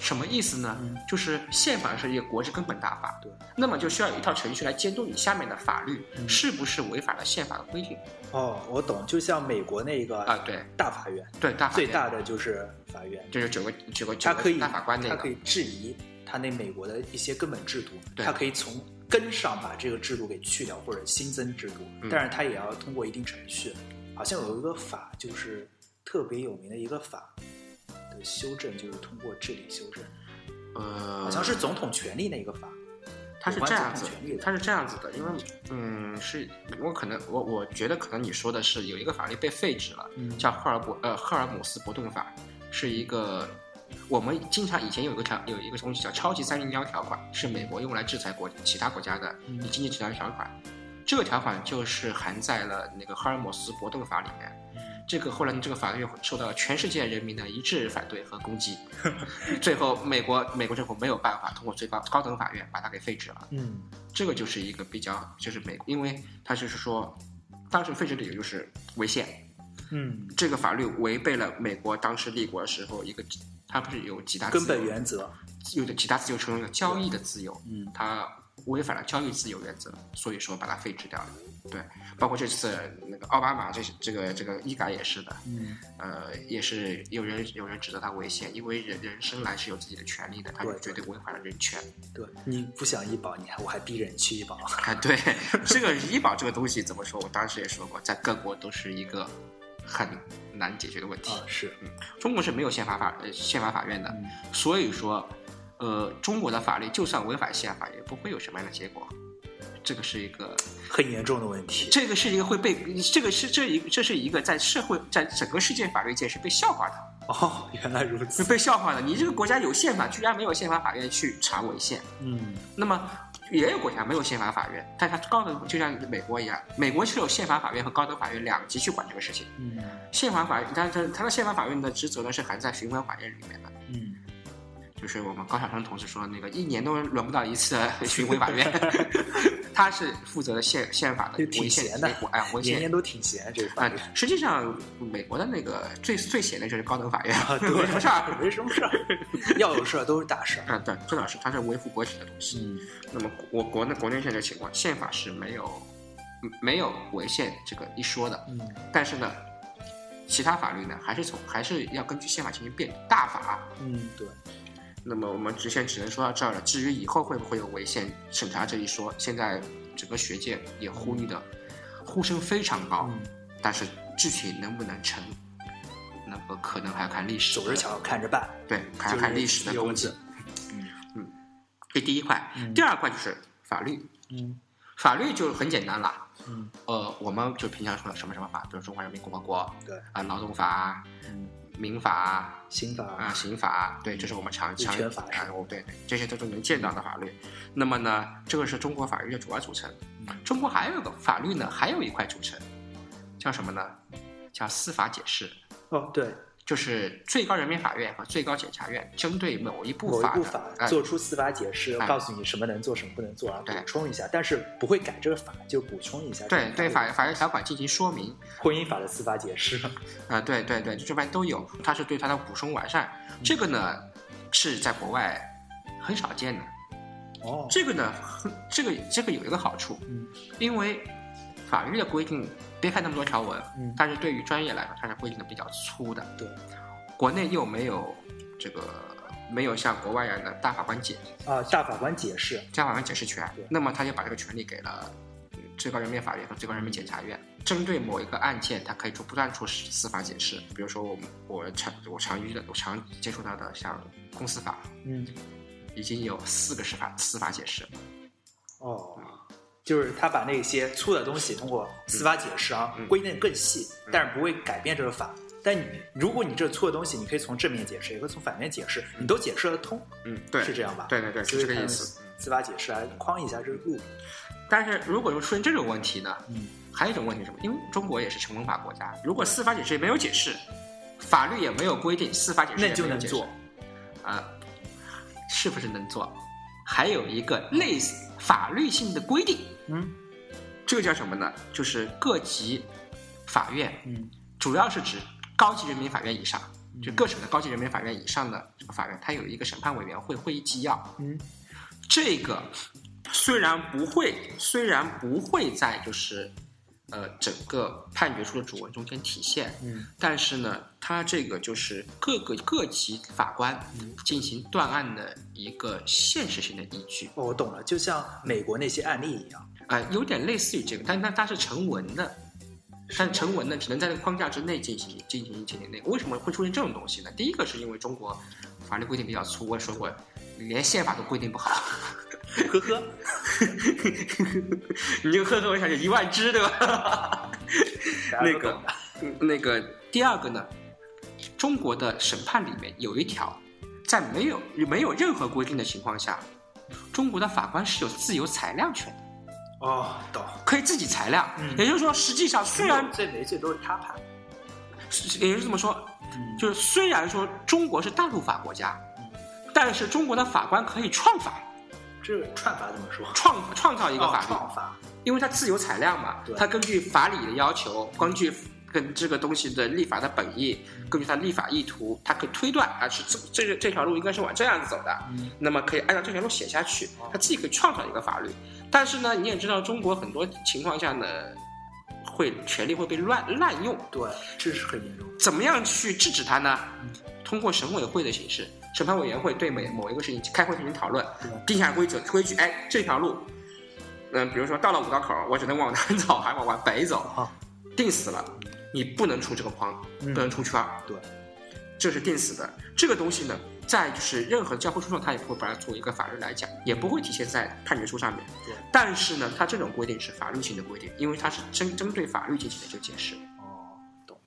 Speaker 4: 什么意思呢？
Speaker 1: 嗯。
Speaker 4: 就是宪法是一个国之根本大法，
Speaker 1: 对，
Speaker 4: 那么就需要有一套程序来监督你下面的法律
Speaker 1: 嗯。
Speaker 4: 是不是违反了宪法的规定。
Speaker 1: 哦，我懂，就像美国那个
Speaker 4: 啊？对。
Speaker 1: 大法院，
Speaker 4: 对，大法院。
Speaker 1: 最大的就是法院，
Speaker 4: 就是九个九个九个
Speaker 1: 它可以
Speaker 4: 大法官那个。
Speaker 1: 它可以质疑他那美国的一些根本制度，
Speaker 4: 对。
Speaker 1: 它可以从根上把这个制度给去掉或者新增制度，
Speaker 4: 嗯。
Speaker 1: 但是他也要通过一定程序。好像有一个法就是特别有名的一个法的修正，就是通过治理修正，
Speaker 4: 呃，
Speaker 1: 好像是总统权力那个法。
Speaker 4: 它是这样子
Speaker 1: 总统权力，的。
Speaker 4: 它是这样子的，因为嗯，是我可能我我觉得可能你说的是有一个法律被废止了，
Speaker 1: 嗯。
Speaker 4: 叫赫尔伯呃赫尔姆斯伯顿法，是一个我们经常以前有一个条有一个东西叫超级三零幺条款，是美国用来制裁国其他国家的经济制裁条款，这个条款就是含在了那个赫尔姆斯伯顿法里面。这个后来这个法律受到全世界人民的一致反对和攻击，最后美国美国政府没有办法通过最高高等法院把它给废止了。
Speaker 1: 嗯
Speaker 4: 这个就是一个比较，就是美，因为它就是说，当时废止理由就是违宪，
Speaker 1: 嗯，
Speaker 4: 这个法律违背了美国当时立国的时候一个，它不是有几大
Speaker 1: 根本原则。
Speaker 4: 有的几大自由成为了交易的自由，
Speaker 1: 嗯
Speaker 4: 它违反了交易自由原则，所以说把它废止掉了。对，包括这次那个奥巴马这这个这个医改也是的，
Speaker 1: 嗯
Speaker 4: 呃，也是有人有人指责他违宪，因为人人生来是有自己的权利的，他就绝对违反了人权。
Speaker 1: 对，你不想医保，你还我还逼着你去医保。
Speaker 4: 啊，对，这个医保这个东西怎么说？我当时也说过，在各国都是一个很难解决的问题。
Speaker 1: 啊，是，
Speaker 4: 中国是没有宪法法呃宪法法院的，
Speaker 1: 嗯
Speaker 4: 所以说，呃，中国的法律就算违反宪法，也不会有什么样的结果。这个是一个，
Speaker 1: 很严重的问题。
Speaker 4: 这个是一个会被，这个是这一这是一个在社会在整个世界法律界是被笑话的，
Speaker 1: 哦，原来如此。
Speaker 4: 被笑话的。你这个国家有宪法，居然没有宪法法院去查违宪。
Speaker 1: 嗯
Speaker 4: 那么也有国家没有宪法法院，但它高等就像美国一样，美国是有宪法法院和高等法院两级去管这个事情。
Speaker 1: 嗯
Speaker 4: 宪法法院，但是它的宪法法院的职责呢是含在巡回法院里面的，
Speaker 1: 嗯，
Speaker 4: 就是我们高晓生同志说的那个一年都轮不到一次巡回法院，他是负责宪宪法的
Speaker 1: 就挺闲的
Speaker 4: 哎呀，我
Speaker 1: 年年。都挺闲，这个
Speaker 4: 实际上，美国的那个最最闲的就是高等法院，
Speaker 1: 啊，对，
Speaker 4: 没什么事儿。
Speaker 1: 没什么事儿，要有事儿都是大事儿。
Speaker 4: 啊，对，这倒是，它是维护国体的东西。
Speaker 1: 嗯
Speaker 4: 那么我国内国内现在情况，宪法是没有没有违宪这个一说的，
Speaker 1: 嗯
Speaker 4: 但是呢，其他法律呢还是从还是要根据宪法进行变大法。
Speaker 1: 嗯，对，
Speaker 4: 那么我们直线只能说到这儿了。至于以后会不会有违宪审查这一说，现在整个学界也呼吁的呼声非常高，
Speaker 1: 嗯，
Speaker 4: 但是具体能不能成，那么可能还要看历史的。
Speaker 1: 走着瞧，看着办。
Speaker 4: 对，还要看历史的
Speaker 1: 就是
Speaker 4: 攻击
Speaker 1: 有。
Speaker 4: 这第一块，
Speaker 1: 嗯
Speaker 4: 第二块就是法律。
Speaker 1: 嗯
Speaker 4: 法律就很简单了，
Speaker 1: 嗯
Speaker 4: 呃，我们就平常说的什么什么法，比如中华人民共和国
Speaker 1: 对
Speaker 4: 啊、劳动法、
Speaker 1: 嗯，
Speaker 4: 民法
Speaker 1: 刑法
Speaker 4: 啊、刑法，对，这是我们常
Speaker 1: 维
Speaker 4: 常
Speaker 1: 权法是
Speaker 4: 啊，哦对对，这些都是能见到的法律。那么呢，这个是中国法律的主要组成。
Speaker 1: 嗯
Speaker 4: 中国还有一个法律呢，还有一块组成，叫什么呢？叫司法解释，
Speaker 1: 哦，对，
Speaker 4: 就是最高人民法院和最高检察院针对某一部法
Speaker 1: 做出司法解释，
Speaker 4: 哎
Speaker 1: 告诉你什么能做，什么不能做，然后补充一下，但是不会改这个法，就补充一下。
Speaker 4: 对对法
Speaker 1: 法
Speaker 4: 法律条款进行说明。
Speaker 1: 婚姻法的司法解释。
Speaker 4: 啊、对对对，这边都有，它是对它的补充完善。这个呢是在国外很少见的。
Speaker 1: 哦，
Speaker 4: 这个呢，这个这个有一个好处，
Speaker 1: 嗯
Speaker 4: 因为法律的规定，别看那么多条文，
Speaker 1: 嗯
Speaker 4: 但是对于专业来说，它是规定的比较粗的。
Speaker 1: 对，
Speaker 4: 国内又没有这个没有像国外一样的大法官解
Speaker 1: 啊，大法官解释。
Speaker 4: 大法官解释权，那么他就把这个权利给了嗯最高人民法院和最高人民检察院，针对某一个案件，他可以出不断出司法解释。比如说我们我常我常遇的我常接触到的像公司法，
Speaker 1: 嗯，
Speaker 4: 已经有四个司法司法解释。
Speaker 1: 哦，就是他把那些粗的东西通过司法解释啊
Speaker 4: 嗯
Speaker 1: 规定更细，
Speaker 4: 嗯
Speaker 1: 但是不会改变这个法。但你如果你这错的东西，你可以从正面解释，也可以从反面解释，你都解释得通，
Speaker 4: 嗯，对，
Speaker 1: 是这样吧？
Speaker 4: 对对对，是这个意思。
Speaker 1: 司法解释来框一下这个路。
Speaker 4: 但是如果说出现这种问题呢，
Speaker 1: 嗯，
Speaker 4: 还有一种问题是什么？因为中国也是成文法国家，如果司法解释也没有解释，法律也没有规定，司法解释
Speaker 1: 那就能做，
Speaker 4: 啊、是不是能做？还有一个类似法律性的规定，
Speaker 1: 嗯。
Speaker 4: 这个叫什么呢？就是各级法院，
Speaker 1: 嗯。
Speaker 4: 主要是指高级人民法院以上，
Speaker 1: 嗯。
Speaker 4: 就各省的高级人民法院以上的这个法院，它有一个审判委员会会议纪要，
Speaker 1: 嗯。
Speaker 4: 这个虽然不会，虽然不会在就是呃整个判决书的主文中间体现，
Speaker 1: 嗯
Speaker 4: 但是呢，它这个就是各个各级法官
Speaker 1: 嗯
Speaker 4: 进行断案的一个现实性的依据，
Speaker 1: 哦，我懂了，就像美国那些案例一样。
Speaker 4: 啊、有点类似于这个，但但它是成文的。但成文呢，只能在这个框架之内进行进行进行那个。为什么会出现这种东西呢？第一个是因为中国法律规定比较粗，我也说过，连宪法都规定不好。
Speaker 1: 呵呵，
Speaker 4: 你就呵呵，我想就一万只，对吧？那个那个第二个呢，中国的审判里面有一条，在没有没有任何规定的情况下，中国的法官是有自由裁量权的，
Speaker 1: 哦，懂。
Speaker 4: 可以自己裁量。
Speaker 1: 嗯
Speaker 4: 也就是说，实际上虽然
Speaker 1: 最没罪都是他判。
Speaker 4: 也就是这么说，
Speaker 1: 嗯
Speaker 4: 就是虽然说中国是大陆法国家，但是中国的法官可以创法，
Speaker 1: 这个串法怎么说？
Speaker 4: 创创造一个
Speaker 1: 哦
Speaker 4: 法律，
Speaker 1: 创法。
Speaker 4: 因为它自由裁量嘛
Speaker 1: 对，
Speaker 4: 它根据法理的要求，根据跟这个东西的立法的本意，根据它立法意图，它可以推断啊，是这这条路应该是往这样子走的，
Speaker 1: 嗯。
Speaker 4: 那么可以按照这条路写下去，它自己可以创造一个法律。但是呢，你也知道，中国很多情况下呢，会权力会被乱滥用，
Speaker 1: 对，这是很严重。
Speaker 4: 怎么样去制止它呢
Speaker 1: 嗯？
Speaker 4: 通过审委会的形式，审判委员会对每某一个事情开会进行讨论，定下规则规矩。哎，这条路，嗯、比如说到了五道口，我只能往南走，还往往北走，
Speaker 1: 啊
Speaker 4: 定死了，你不能出这个框，
Speaker 1: 嗯
Speaker 4: 不能出圈，
Speaker 1: 对，
Speaker 4: 这是定死的。这个东西呢，在就是任何交付书上，它也不会把它作为一个法律来讲，也不会体现在判决书上面。
Speaker 1: 对，
Speaker 4: 但是呢，它这种规定是法律性的规定，因为它是针针对法律进行的这个解释。
Speaker 1: 哦，懂。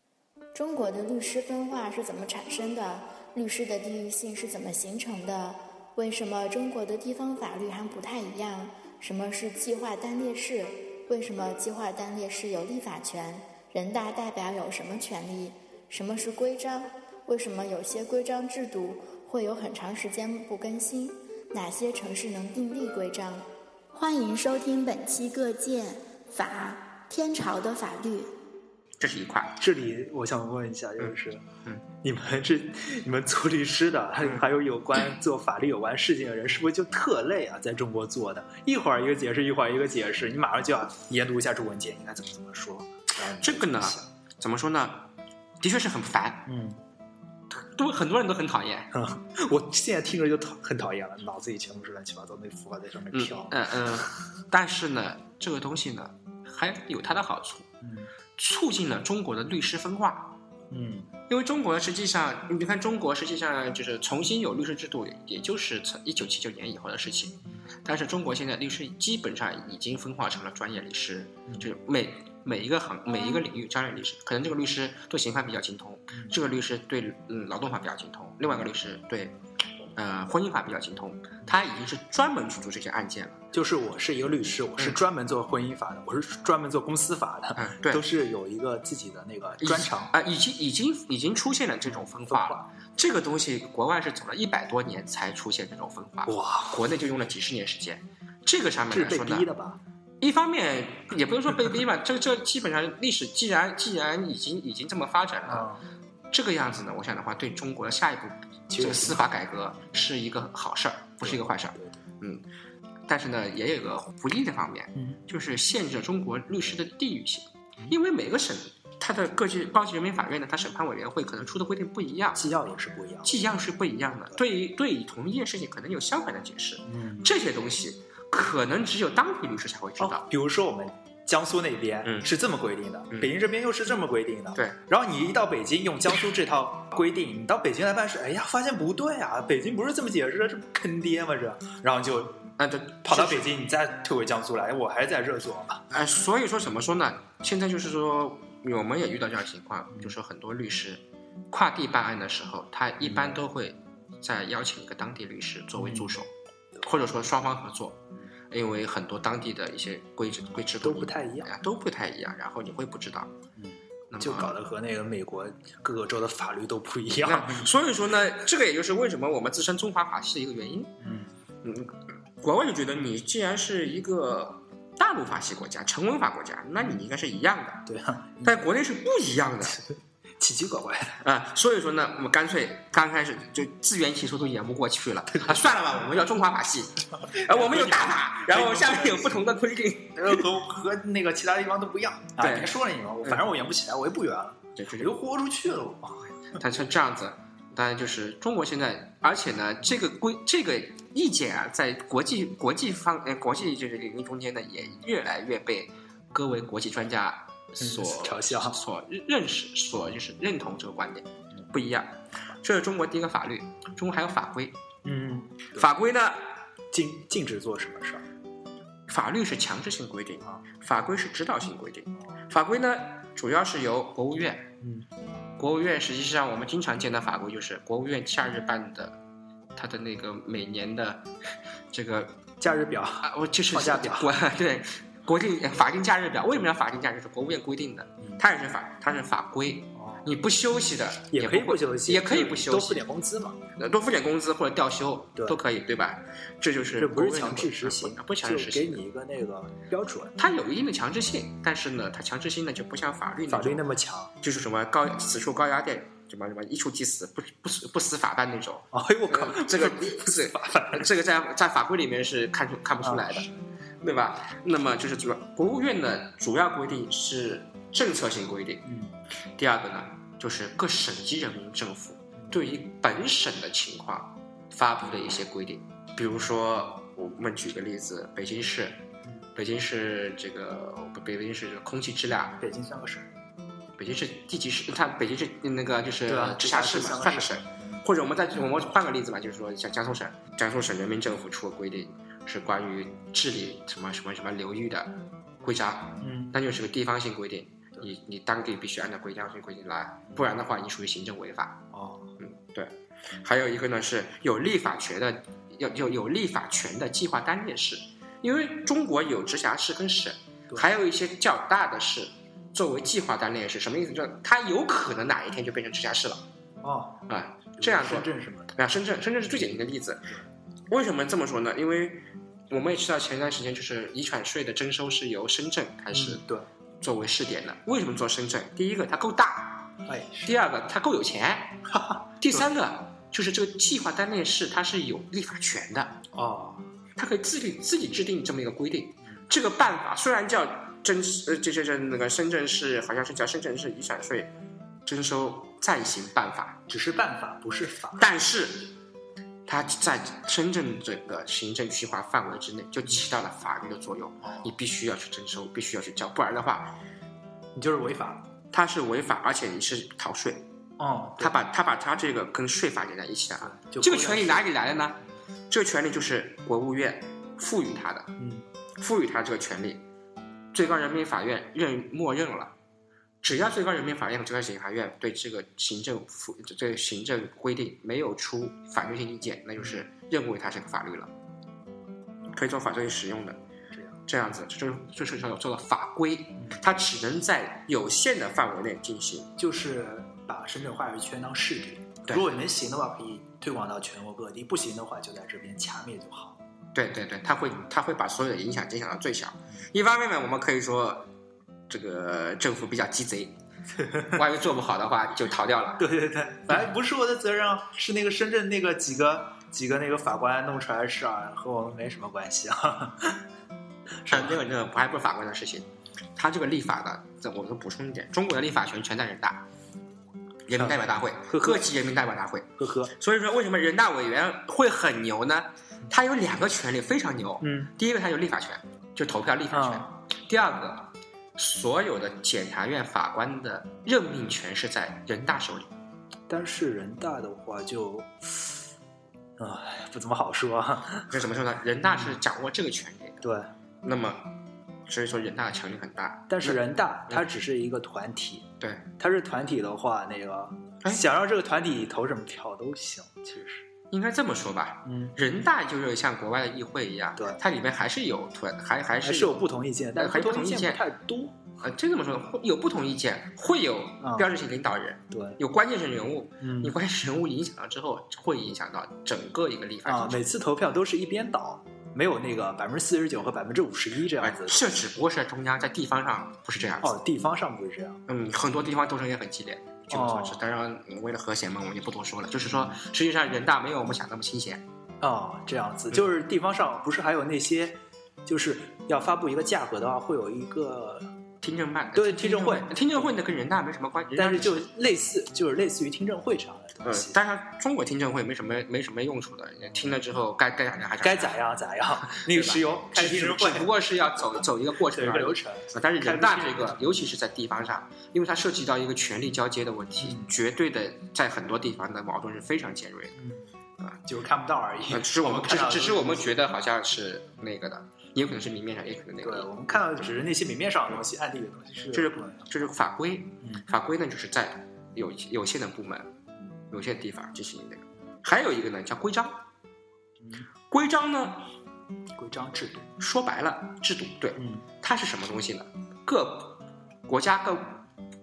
Speaker 5: 中国的律师分化是怎么产生的？律师的地域性是怎么形成的？为什么中国的地方法律还不太一样？什么是计划单列市？为什么计划单列市有立法权？人大代表有什么权利？什么是规章？为什么有些规章制度会有很长时间不更新？哪些城市能订立规章？欢迎收听本期《各界法天朝的法律》。
Speaker 4: 这是一块。
Speaker 1: 这里我想问一下，就是，
Speaker 4: 嗯
Speaker 1: 你们这你们做律师的，还还有有关做法律有关事情的人，是不是就特累啊？在中国做的，一会儿一个解释，一会儿一个解释，你马上就要研读一下这文件应该怎么怎么说。
Speaker 4: 这个呢怎么说呢？的确是很烦，
Speaker 1: 嗯，
Speaker 4: 都很多人都很讨厌。
Speaker 1: 我现在听着就讨很讨厌了，脑子里全部是乱七八糟那符号在上面
Speaker 4: 嗯
Speaker 1: 飘。
Speaker 4: 嗯嗯，但是呢，这个东西呢还有它的好处，
Speaker 1: 嗯
Speaker 4: 促进了中国的律师分化。
Speaker 1: 嗯
Speaker 4: 因为中国实际上，你看中国实际上就是重新有律师制度，也就是从一九七九年以后的事情。但是中国现在律师基本上已经分化成了专业律师，
Speaker 1: 嗯
Speaker 4: 就是每每一个行每一个领域专业律师，可能这个律师对刑法比较精通，
Speaker 1: 嗯
Speaker 4: 这个律师对嗯劳动法比较精通，另外一个律师对呃婚姻法比较精通，他已经是专门去做这些案件了。
Speaker 1: 就是我是一个律师，我是
Speaker 4: 嗯
Speaker 1: 专门做婚姻法的，我是专门做公司法的，
Speaker 4: 嗯，对
Speaker 1: 都，是有一个自己的那个专长。
Speaker 4: 啊，已经已经已经出现了这种分化了。这个东西国外是走了一百多年才出现这种分化，
Speaker 1: 哇，
Speaker 4: 国内就用了几十年时间。这个上面来说呢，
Speaker 1: 逼的吧？
Speaker 4: 一方面也不能说被逼吧，这这基本上历史既然既然已经已经这么发展了，
Speaker 1: 啊，
Speaker 4: 这个样子呢，我想的话，对中国的下一步这个司法改革是一个好事儿，不是一个坏事儿。嗯，但是呢，也有个不利的方面，
Speaker 1: 嗯
Speaker 4: 就是限制了中国律师的地域性，因为每个省它的各级高级人民法院呢，它审判委员会可能出的规定不一样，
Speaker 1: 纪要也是不一样的。
Speaker 4: 纪要是不一样的，对于对于同一件事情可能有相反的解释，
Speaker 1: 嗯，
Speaker 4: 这些东西可能只有当地律师才会知道。
Speaker 1: 哦，比如说我们江苏那边
Speaker 4: 嗯
Speaker 1: 是这么规定的，
Speaker 4: 嗯
Speaker 1: 北京这边又是这么规定的。
Speaker 4: 对，
Speaker 1: 然后你一到北京用江苏这套规定，你到北京来办事，哎呀，发现不对啊，北京不是这么解释的，这不坑爹吗？这，然后就
Speaker 4: 啊，对，是
Speaker 1: 跑到北京，你再退回江苏来，我还是在这做嘛。
Speaker 4: 呃，所以说怎么说呢？现在就是说，我们也遇到这样情况，就说很多律师跨地办案的时候，他一般都会再邀请一个当地律师作为助手，或者说双方合作，因为很多当地的一些规制规制
Speaker 1: 都不太一样，
Speaker 4: 都不太一样，然后你会不知道，
Speaker 1: 嗯，那就搞得和那个美国各个州的法律都不一样。
Speaker 4: 所以说呢，这个也就是为什么我们自称中华法系的一个原因。
Speaker 1: 嗯
Speaker 4: 嗯，国外就觉得你既然是一个。大陆法系国家、成文法国家，那你应该是一样的。
Speaker 1: 对啊，
Speaker 4: 但国内是不一样的，
Speaker 1: 奇奇怪怪
Speaker 4: 的啊。所以说呢，我们干脆刚开始就自圆其说都演不过去了啊，算了吧，我们叫中华法系，啊，我们有大法，然后下面有不同的规定，
Speaker 1: 和和那个其他地方都不一样。
Speaker 4: 啊，
Speaker 1: 别说了你们，反正我圆不起来，我也不圆了，
Speaker 4: 这
Speaker 1: 又豁出去了。
Speaker 4: 他像这样子。当然，就是中国现在，而且呢，这个规这个意见啊，在国际国际方呃国际就是领域中间呢，也越来越被各位国际专家所
Speaker 1: 嘲笑、
Speaker 4: 所认识、所就是认同这个观点。不一样，这是中国第一个法律，中国还有法规。
Speaker 1: 嗯，
Speaker 4: 法规呢，
Speaker 1: 禁禁止做什么事儿？
Speaker 4: 法律是强制性规定啊，法规是指导性规定。法规呢，主要是由国务院。
Speaker 1: 嗯。
Speaker 4: 国务院实际上，我们经常见的法规就是国务院假日办的，它的那个每年的 这个
Speaker 1: 假日表
Speaker 4: 啊，我就是
Speaker 1: 放假表，
Speaker 4: 对，国定法定假日表。为什么要法定假日？是国务院规定的，它也是法，它是法规。你不休息的
Speaker 1: 也可以不休息，
Speaker 4: 也可以不休息，多
Speaker 1: 付点工资嘛，
Speaker 4: 多付点工资或者调休都可以，对吧？这就是
Speaker 1: 这不是强制执行，
Speaker 4: 不强制执行，
Speaker 1: 给你一个那个标准。
Speaker 4: 它有一定的强制性，但是呢，它强制性呢就不像法律
Speaker 1: 法律那么强，
Speaker 4: 就是什么高此处高压电，什么什么一触即死，不不不死法办那种。
Speaker 1: 哎呦我靠，
Speaker 4: 这个不是这个在在法规里面是看出看不出来的，对吧？那么就是主要国务院的主要规定是政策性规定，
Speaker 1: 嗯，
Speaker 4: 第二个呢。就是各省级人民政府对于本省的情况发布的一些规定，比如说，我们举个例子，北京市，北京市这个北京市这个空气质量，
Speaker 1: 北京算个省，
Speaker 4: 北京市地级市，它北京市那个就是
Speaker 1: 直
Speaker 4: 辖市嘛，算个省，或者我们再我们换个例子吧，就是说像江苏省，江苏省人民政府出个规定是关于治理什么什么什么流域的规章，
Speaker 1: 嗯，
Speaker 4: 那就是个地方性规定。你你当地必须按照规章性规定来，不然的话你属于行政违法。
Speaker 1: 哦，
Speaker 4: 嗯，对。还有一个呢是有立法权的，有有有立法权的计划单列市，因为中国有直辖市跟省，还有一些较大的市作为计划单列市，什么意思？就是它有可能哪一天就变成直辖市了。
Speaker 1: 哦，
Speaker 4: 啊，这样
Speaker 1: 深圳是吗？
Speaker 4: 啊，深圳，深圳是最简单的例子。为什么这么说呢？因为我们也知道前段时间就是遗产税的征收是由深圳开始。
Speaker 1: 对。
Speaker 4: 作为试点的，为什么做深圳？第一个，它够大；
Speaker 1: 哎，
Speaker 4: 第二个，它够有钱；第三个，就是这个计划单列市它是有立法权的
Speaker 1: 哦，
Speaker 4: 它可以自己自己制定这么一个规定。这个办法虽然叫征呃，这这这那个深圳市好像是叫深圳市遗产税征收暂行办法，
Speaker 1: 只是办法不是法，
Speaker 4: 但是。它在深圳这个行政区划范围之内，就起到了法律的作用。你必须要去征收，必须要去交，不然的话，
Speaker 1: 你就是违法。
Speaker 4: 它是违法，而且你是逃税。
Speaker 1: 哦，
Speaker 4: 他把他把他这个跟税法连在一起
Speaker 1: 啊。
Speaker 4: 这个权利哪里来的呢？这个权利就是国务院赋予他的。
Speaker 1: 嗯，
Speaker 4: 赋予他这个权利，最高人民法院认默认了。只要最高人民法院和最高检察院对这个行政复这行政规定没有出反对性意见，那就是认为它是个法律了，可以做法律使用的。
Speaker 1: 这样
Speaker 4: 这样子，这就是叫做法规，它只能在有限的范围内进行。
Speaker 1: 就是把深圳话语圈当试点，如果能行的话，可以推广到全国各地；不行的话，就在这边掐灭就好。
Speaker 4: 对对对，它会它会把所有的影响减小到最小。一方面呢，我们可以说。这个政府比较鸡贼，万一做不好的话就逃掉了。
Speaker 1: 对对对，反正不是我的责任，是那个深圳那个几个几个那个法官弄出来的事儿，和我们没什么关系啊。
Speaker 4: 是那个那个还不是法官的事情，他这个立法的，这我们补充一点，中国的立法权全在人大，人民代表大会，各级人民代表大会。
Speaker 1: 呵呵。
Speaker 4: 所以说，为什么人大委员会很牛呢？他有两个权利非常牛。
Speaker 1: 嗯。
Speaker 4: 第一个，他有立法权，就投票立法权。第二个。所有的检察院法官的任命权是在人大手里，
Speaker 1: 但是人大的话就，啊，不怎么好说。
Speaker 4: 这怎么说呢？人大是掌握这个权利的。
Speaker 1: 对。
Speaker 4: 那么，所以说人大的权力很大。
Speaker 1: 但是人大
Speaker 4: 嗯
Speaker 1: 它只是一个团体，
Speaker 4: 对，
Speaker 1: 它是团体的话，那个
Speaker 4: 哎
Speaker 1: 想让这个团体投什么票都行，其实是，
Speaker 4: 应该这么说吧。
Speaker 1: 嗯，
Speaker 4: 人大就是像国外的议会一样，
Speaker 1: 对
Speaker 4: 它里面还是有团，还还是
Speaker 1: 有不同意见，但是不同意
Speaker 4: 见
Speaker 1: 太多，
Speaker 4: 呃，这这么说，会有不同意见，会有
Speaker 1: 啊
Speaker 4: 标志性领导人，
Speaker 1: 对，
Speaker 4: 有关键性人物。
Speaker 1: 嗯
Speaker 4: 你关键性人物影响了之后，会影响到整个一个立法
Speaker 1: 啊，每次投票都是一边倒，没有那个百分之四十九和百分之五十一这样
Speaker 4: 哎
Speaker 1: 子，。
Speaker 4: 这只不过是在中央，在地方上不是这样。
Speaker 1: 哦，地方上不是这样，
Speaker 4: 嗯，很多地方斗争也很激烈。据我所知
Speaker 1: 哦，
Speaker 4: 当然嗯为了和谐嘛，我们就不多说了。就是说，实际上人大没有我们想那么清闲。
Speaker 1: 哦，这样
Speaker 4: 嗯
Speaker 1: 子，就是地方上不是还有那些，就是要发布一个价格的话，会有一个，
Speaker 4: 听证办
Speaker 1: 对听证会
Speaker 4: 听证会呢跟人大没什么关系。
Speaker 1: 但是就类似，就是类似于听证会这样的
Speaker 4: 呃
Speaker 1: 东，西，
Speaker 4: 但是中国听证会没什么没什么用处的，听了之后该该咋样还是
Speaker 1: 该咋样咋样。那个石油开听证会
Speaker 4: 只不过是要走走一个过程
Speaker 1: 一个流。程，
Speaker 4: 呃但是人大这个，尤其是在地方上，因为它涉及到一个权力交接的问题，
Speaker 1: 嗯
Speaker 4: 绝对的在很多地方的矛盾是非常尖锐的。
Speaker 1: 啊就是看不到而已
Speaker 4: 呃，。只是我们只只是我们觉得好像是那个的，也有可能是明面上，也可能那个
Speaker 1: 对，
Speaker 4: 个。
Speaker 1: 我们看到的只是那些明面上的东西，暗地里的东西是
Speaker 4: 这是这是法规，
Speaker 1: 嗯
Speaker 4: 法规呢就是在有有限的部门、有限的地方进行那个。还有一个呢叫规章，
Speaker 1: 嗯
Speaker 4: 规章呢
Speaker 1: 规章制度。
Speaker 4: 说白了制度，对，
Speaker 1: 嗯
Speaker 4: 它是什么东西呢？各国家各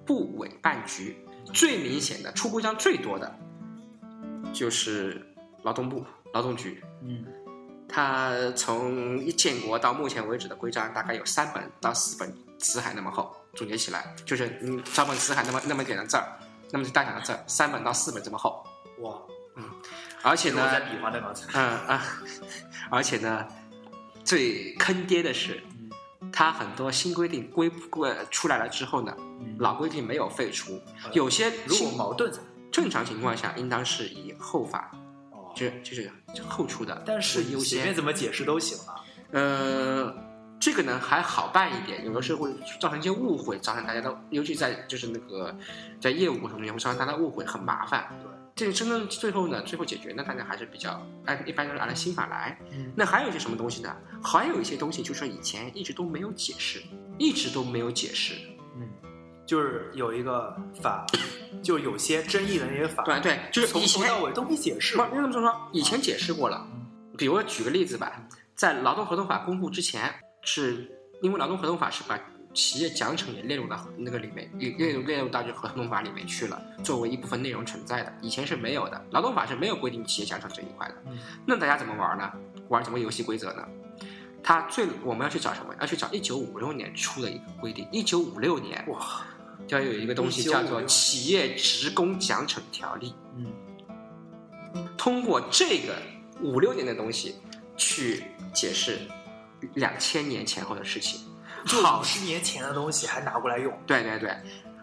Speaker 4: 部委办局最明显的出规章最多的，就是劳动部劳动局。
Speaker 1: 嗯
Speaker 4: 它从一建国到目前为止的规章大概有三本到四本辞海那么厚，总结起来就是嗯，找本辞海那么那么点的字儿，那么大小的字儿，三本到四本这么厚。
Speaker 1: 哇，嗯。
Speaker 4: 而且呢，
Speaker 1: 我在比划那个词。
Speaker 4: 嗯啊，而且呢，最坑爹的是，
Speaker 1: 嗯
Speaker 4: 它很多新规定规规出来了之后呢，
Speaker 1: 嗯。
Speaker 4: 老规定没有废除，有些
Speaker 1: 如果矛盾，
Speaker 4: 正常情况下应当是以后法，
Speaker 1: 哦，
Speaker 4: 就就是后出的，
Speaker 1: 但是
Speaker 4: 优先
Speaker 1: 随便。怎么解释都行啊。
Speaker 4: 呃，这个呢还好办一点，有的时候会造成一些误会，造成大家的，尤其在就是那个在业务过程中间会造成大家误会，很麻烦。
Speaker 1: 对，
Speaker 4: 这个真正最后呢，最后解决呢，大家还是比较按一般都是按照新法来。
Speaker 1: 嗯
Speaker 4: 那还有一些什么东西呢？还有一些东西就是说以前一直都没有解释，一直都没有解释。
Speaker 1: 嗯，就是有一个法，就有些争议的那些法，
Speaker 4: 对对，就是
Speaker 1: 从头到尾都没解释
Speaker 4: 不
Speaker 1: 过。，
Speaker 4: 那么说，以前解释过了。比如举个例子吧，在劳动合同法公布之前，是因为劳动合同法是把企业奖惩也列入到那个里面，列列入列入到这合同法里面去了，作为一部分内容存在的。以前是没有的，劳动法是没有规定企业奖惩这一块的。
Speaker 1: 嗯
Speaker 4: 那大家怎么玩呢？玩什么游戏规则呢？它最我们要去找什么？要去找一九五六年出的一个规定。一九五六年
Speaker 1: 哇，
Speaker 4: 就要有一个东西叫做《企业职工奖惩条例》。
Speaker 1: 嗯
Speaker 4: 通过这个五六年的东西去解释两千年前后的事情。
Speaker 1: 就
Speaker 4: 好
Speaker 1: 五，十年前的东西还拿过来用，
Speaker 4: 对对对，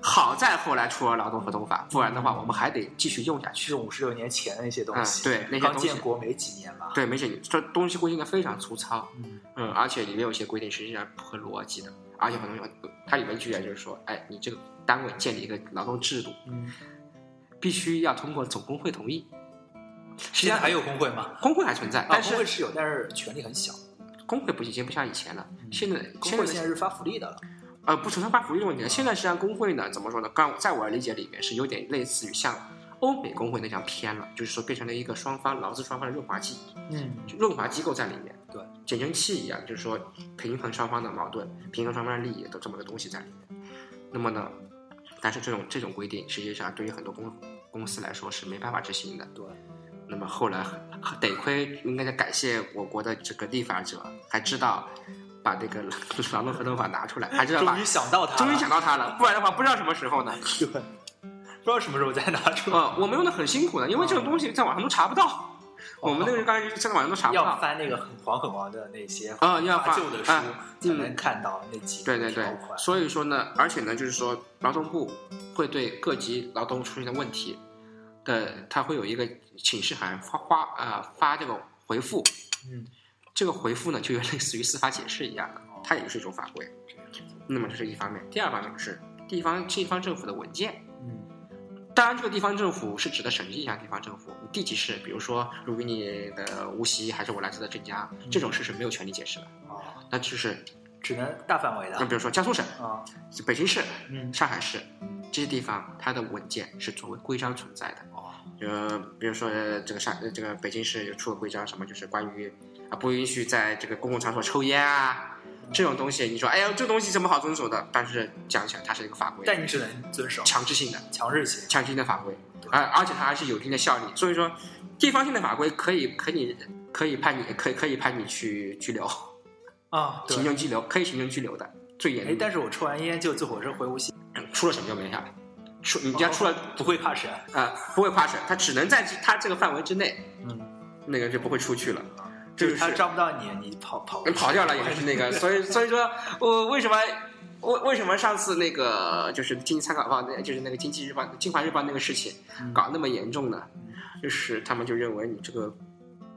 Speaker 4: 好在后来出了劳动合同法，不然的话我们还得继续用下去。
Speaker 1: 是五十六年前的那些东西。
Speaker 4: 嗯对那些
Speaker 1: 刚
Speaker 4: 东西
Speaker 1: 建国没几年吧。
Speaker 4: 对，没写这东西规定的非常粗糙，
Speaker 1: 嗯
Speaker 4: 嗯，而且里面有些规定实际上不合逻辑的，而且很多它里面居然就是说，哎，你这个单位建立一个劳动制度，
Speaker 1: 嗯，
Speaker 4: 必须要通过总工会同意。实际上
Speaker 1: 现在还有工会吗？
Speaker 4: 工会还存在，
Speaker 1: 啊，
Speaker 4: 但是
Speaker 1: 工会是有，但是权力很小。
Speaker 4: 工会不已经不像以前了，现在
Speaker 1: 工会现在是发福利的了。
Speaker 4: 呃不存在发福利的问题了。现在实际上工会呢，怎么说呢？刚在我的理解里面是有点类似于像欧美工会那样偏了，就是说变成了一个双方劳资双方的润滑剂，
Speaker 1: 嗯，
Speaker 4: 就润滑机构在里面，
Speaker 1: 对，
Speaker 4: 减震器一样，就是说平衡双方的矛盾，平衡双方的利益都这么个东西在里面。那么呢，但是这种这种规定实际上对于很多公公司来说是没办法执行的。
Speaker 1: 对。
Speaker 4: 那么后来得亏应该在感谢我国的这个立法者，还知道把这个 劳动合同法拿出来，还知道把
Speaker 1: 终于想到他了，
Speaker 4: 终于想到他了，不然的话不知道什么时候呢。
Speaker 1: 对，不知道什么时候再拿出来。
Speaker 4: 呃，我们用的很辛苦的，因为这种东西在网上都查不到，我们那个人刚才在网上都查不到
Speaker 1: 要
Speaker 4: 到。
Speaker 1: 翻那个很黄很黄的那些
Speaker 4: 啊要翻
Speaker 1: 旧的书
Speaker 4: 啊，
Speaker 1: 才能看到那几
Speaker 4: 对对对。所以说呢，而且呢，就是说劳动部会对各级劳动出现的问题的，他会有一个请示函发发啊、发这个回复，
Speaker 1: 嗯，
Speaker 4: 这个回复呢就有类似于司法解释一样的，它也是一种法规。那么这是一方面，第二方面是地方地方政府的文件。
Speaker 1: 嗯
Speaker 4: 当然，这个地方政府是指的省级以下地方政府，地级市，比如说如果你的无锡还是我来自的镇江，这种事是没有权利解释的。
Speaker 1: 哦，
Speaker 4: 那就是
Speaker 1: 只能大范围的。
Speaker 4: 那比如说江苏省
Speaker 1: 啊，
Speaker 4: 北京市、
Speaker 1: 嗯，
Speaker 4: 上海市这些地方，它的文件是作为规章存在的。
Speaker 1: 哦，
Speaker 4: 呃，比如说这个上这个北京市有出了规章，什么就是关于啊不允许在这个公共场所抽烟啊这种东西，你说哎呀这东西怎么好遵守的？但是讲起来它是一个法规，
Speaker 1: 但你只能遵守
Speaker 4: 强制性的。
Speaker 1: 强制性。
Speaker 4: 强制性的法规，而而且它还是有一定的效力。所以说，地方性的法规可以可以可以判你可以可以判你去拘留，
Speaker 1: 啊，对
Speaker 4: 行。政拘留可以行政拘留的，最严
Speaker 1: 哎，
Speaker 4: 重。
Speaker 1: 但是我抽完烟就坐火车回无锡，
Speaker 4: 出了什么就没下来，出你家出了
Speaker 1: 不会跨省。
Speaker 4: 呃不会跨省，他只能在他这个范围之内，
Speaker 1: 嗯，
Speaker 4: 那个就不会出去了。
Speaker 1: 就是他
Speaker 4: 是
Speaker 1: 抓不到你，你跑跑
Speaker 4: 你跑掉了也是那个，所以所以说我为什么为为什么上次那个就是经济参考报那就是那个经济日报京华日报那个事情
Speaker 1: 嗯
Speaker 4: 搞那么严重呢？就是他们就认为你这个，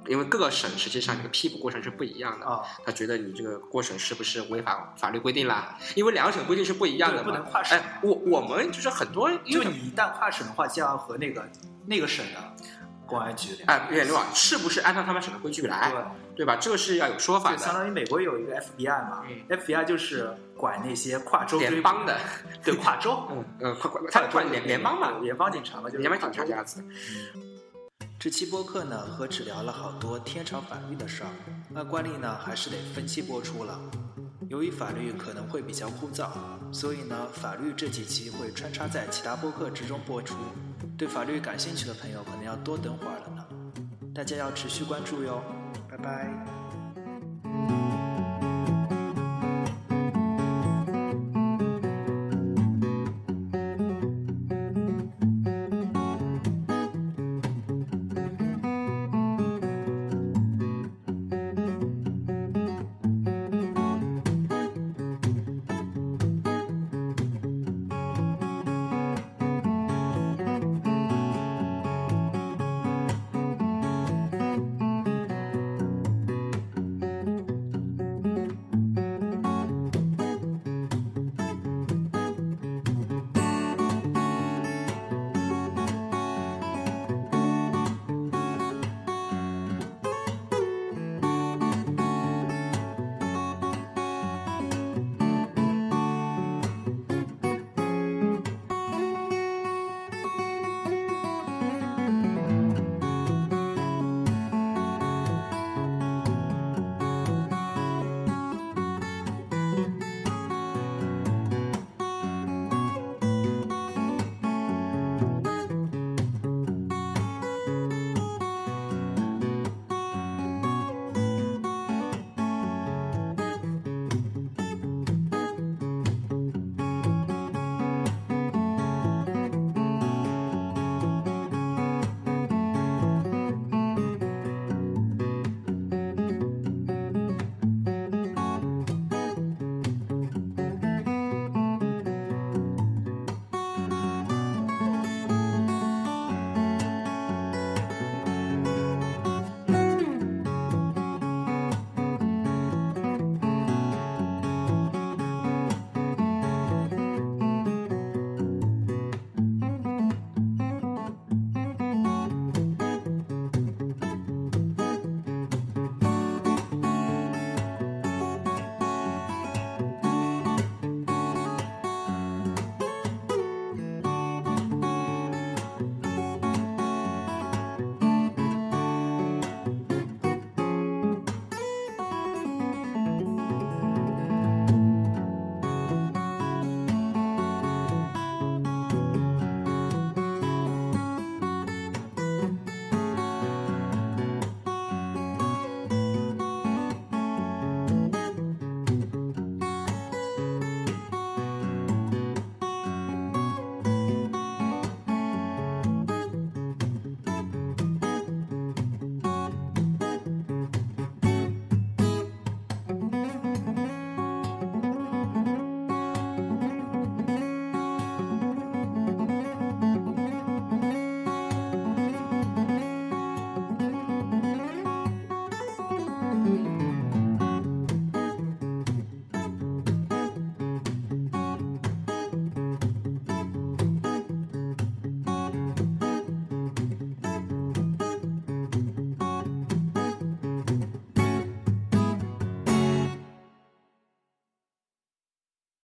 Speaker 4: 因为各个省实际上这个批捕过程是不一样的，
Speaker 1: 啊，
Speaker 4: 他觉得你这个过省是不是违反法律规定啦？因为两个省规定是不一样的
Speaker 1: 对不。能跨省
Speaker 4: 哎，我我们就是很多，因为
Speaker 1: 就你一旦跨省的话，就要和那个那个省的公安局联
Speaker 4: 哎联络是不是按照他们省的规矩来，
Speaker 1: 对，
Speaker 4: 对吧？这个是要有说法
Speaker 1: 的相。当于美国有一个 FBI 嘛
Speaker 4: 嗯
Speaker 1: ，FBI 就是管那些跨州
Speaker 4: 联邦的，
Speaker 1: 对跨州，
Speaker 4: 嗯呃，快快，他管联联邦嘛，
Speaker 1: 联邦警察嘛，就是
Speaker 4: 联邦警察这样子。
Speaker 1: 这期播客呢，和只聊了好多天朝法律的事儿，按惯例呢，还是得分期播出了。由于法律可能会比较枯燥，所以呢，法律这几期会穿插在其他播客之中播出。对法律感兴趣的朋友，可能要多等会儿了呢。大家要持续关注哟，拜拜。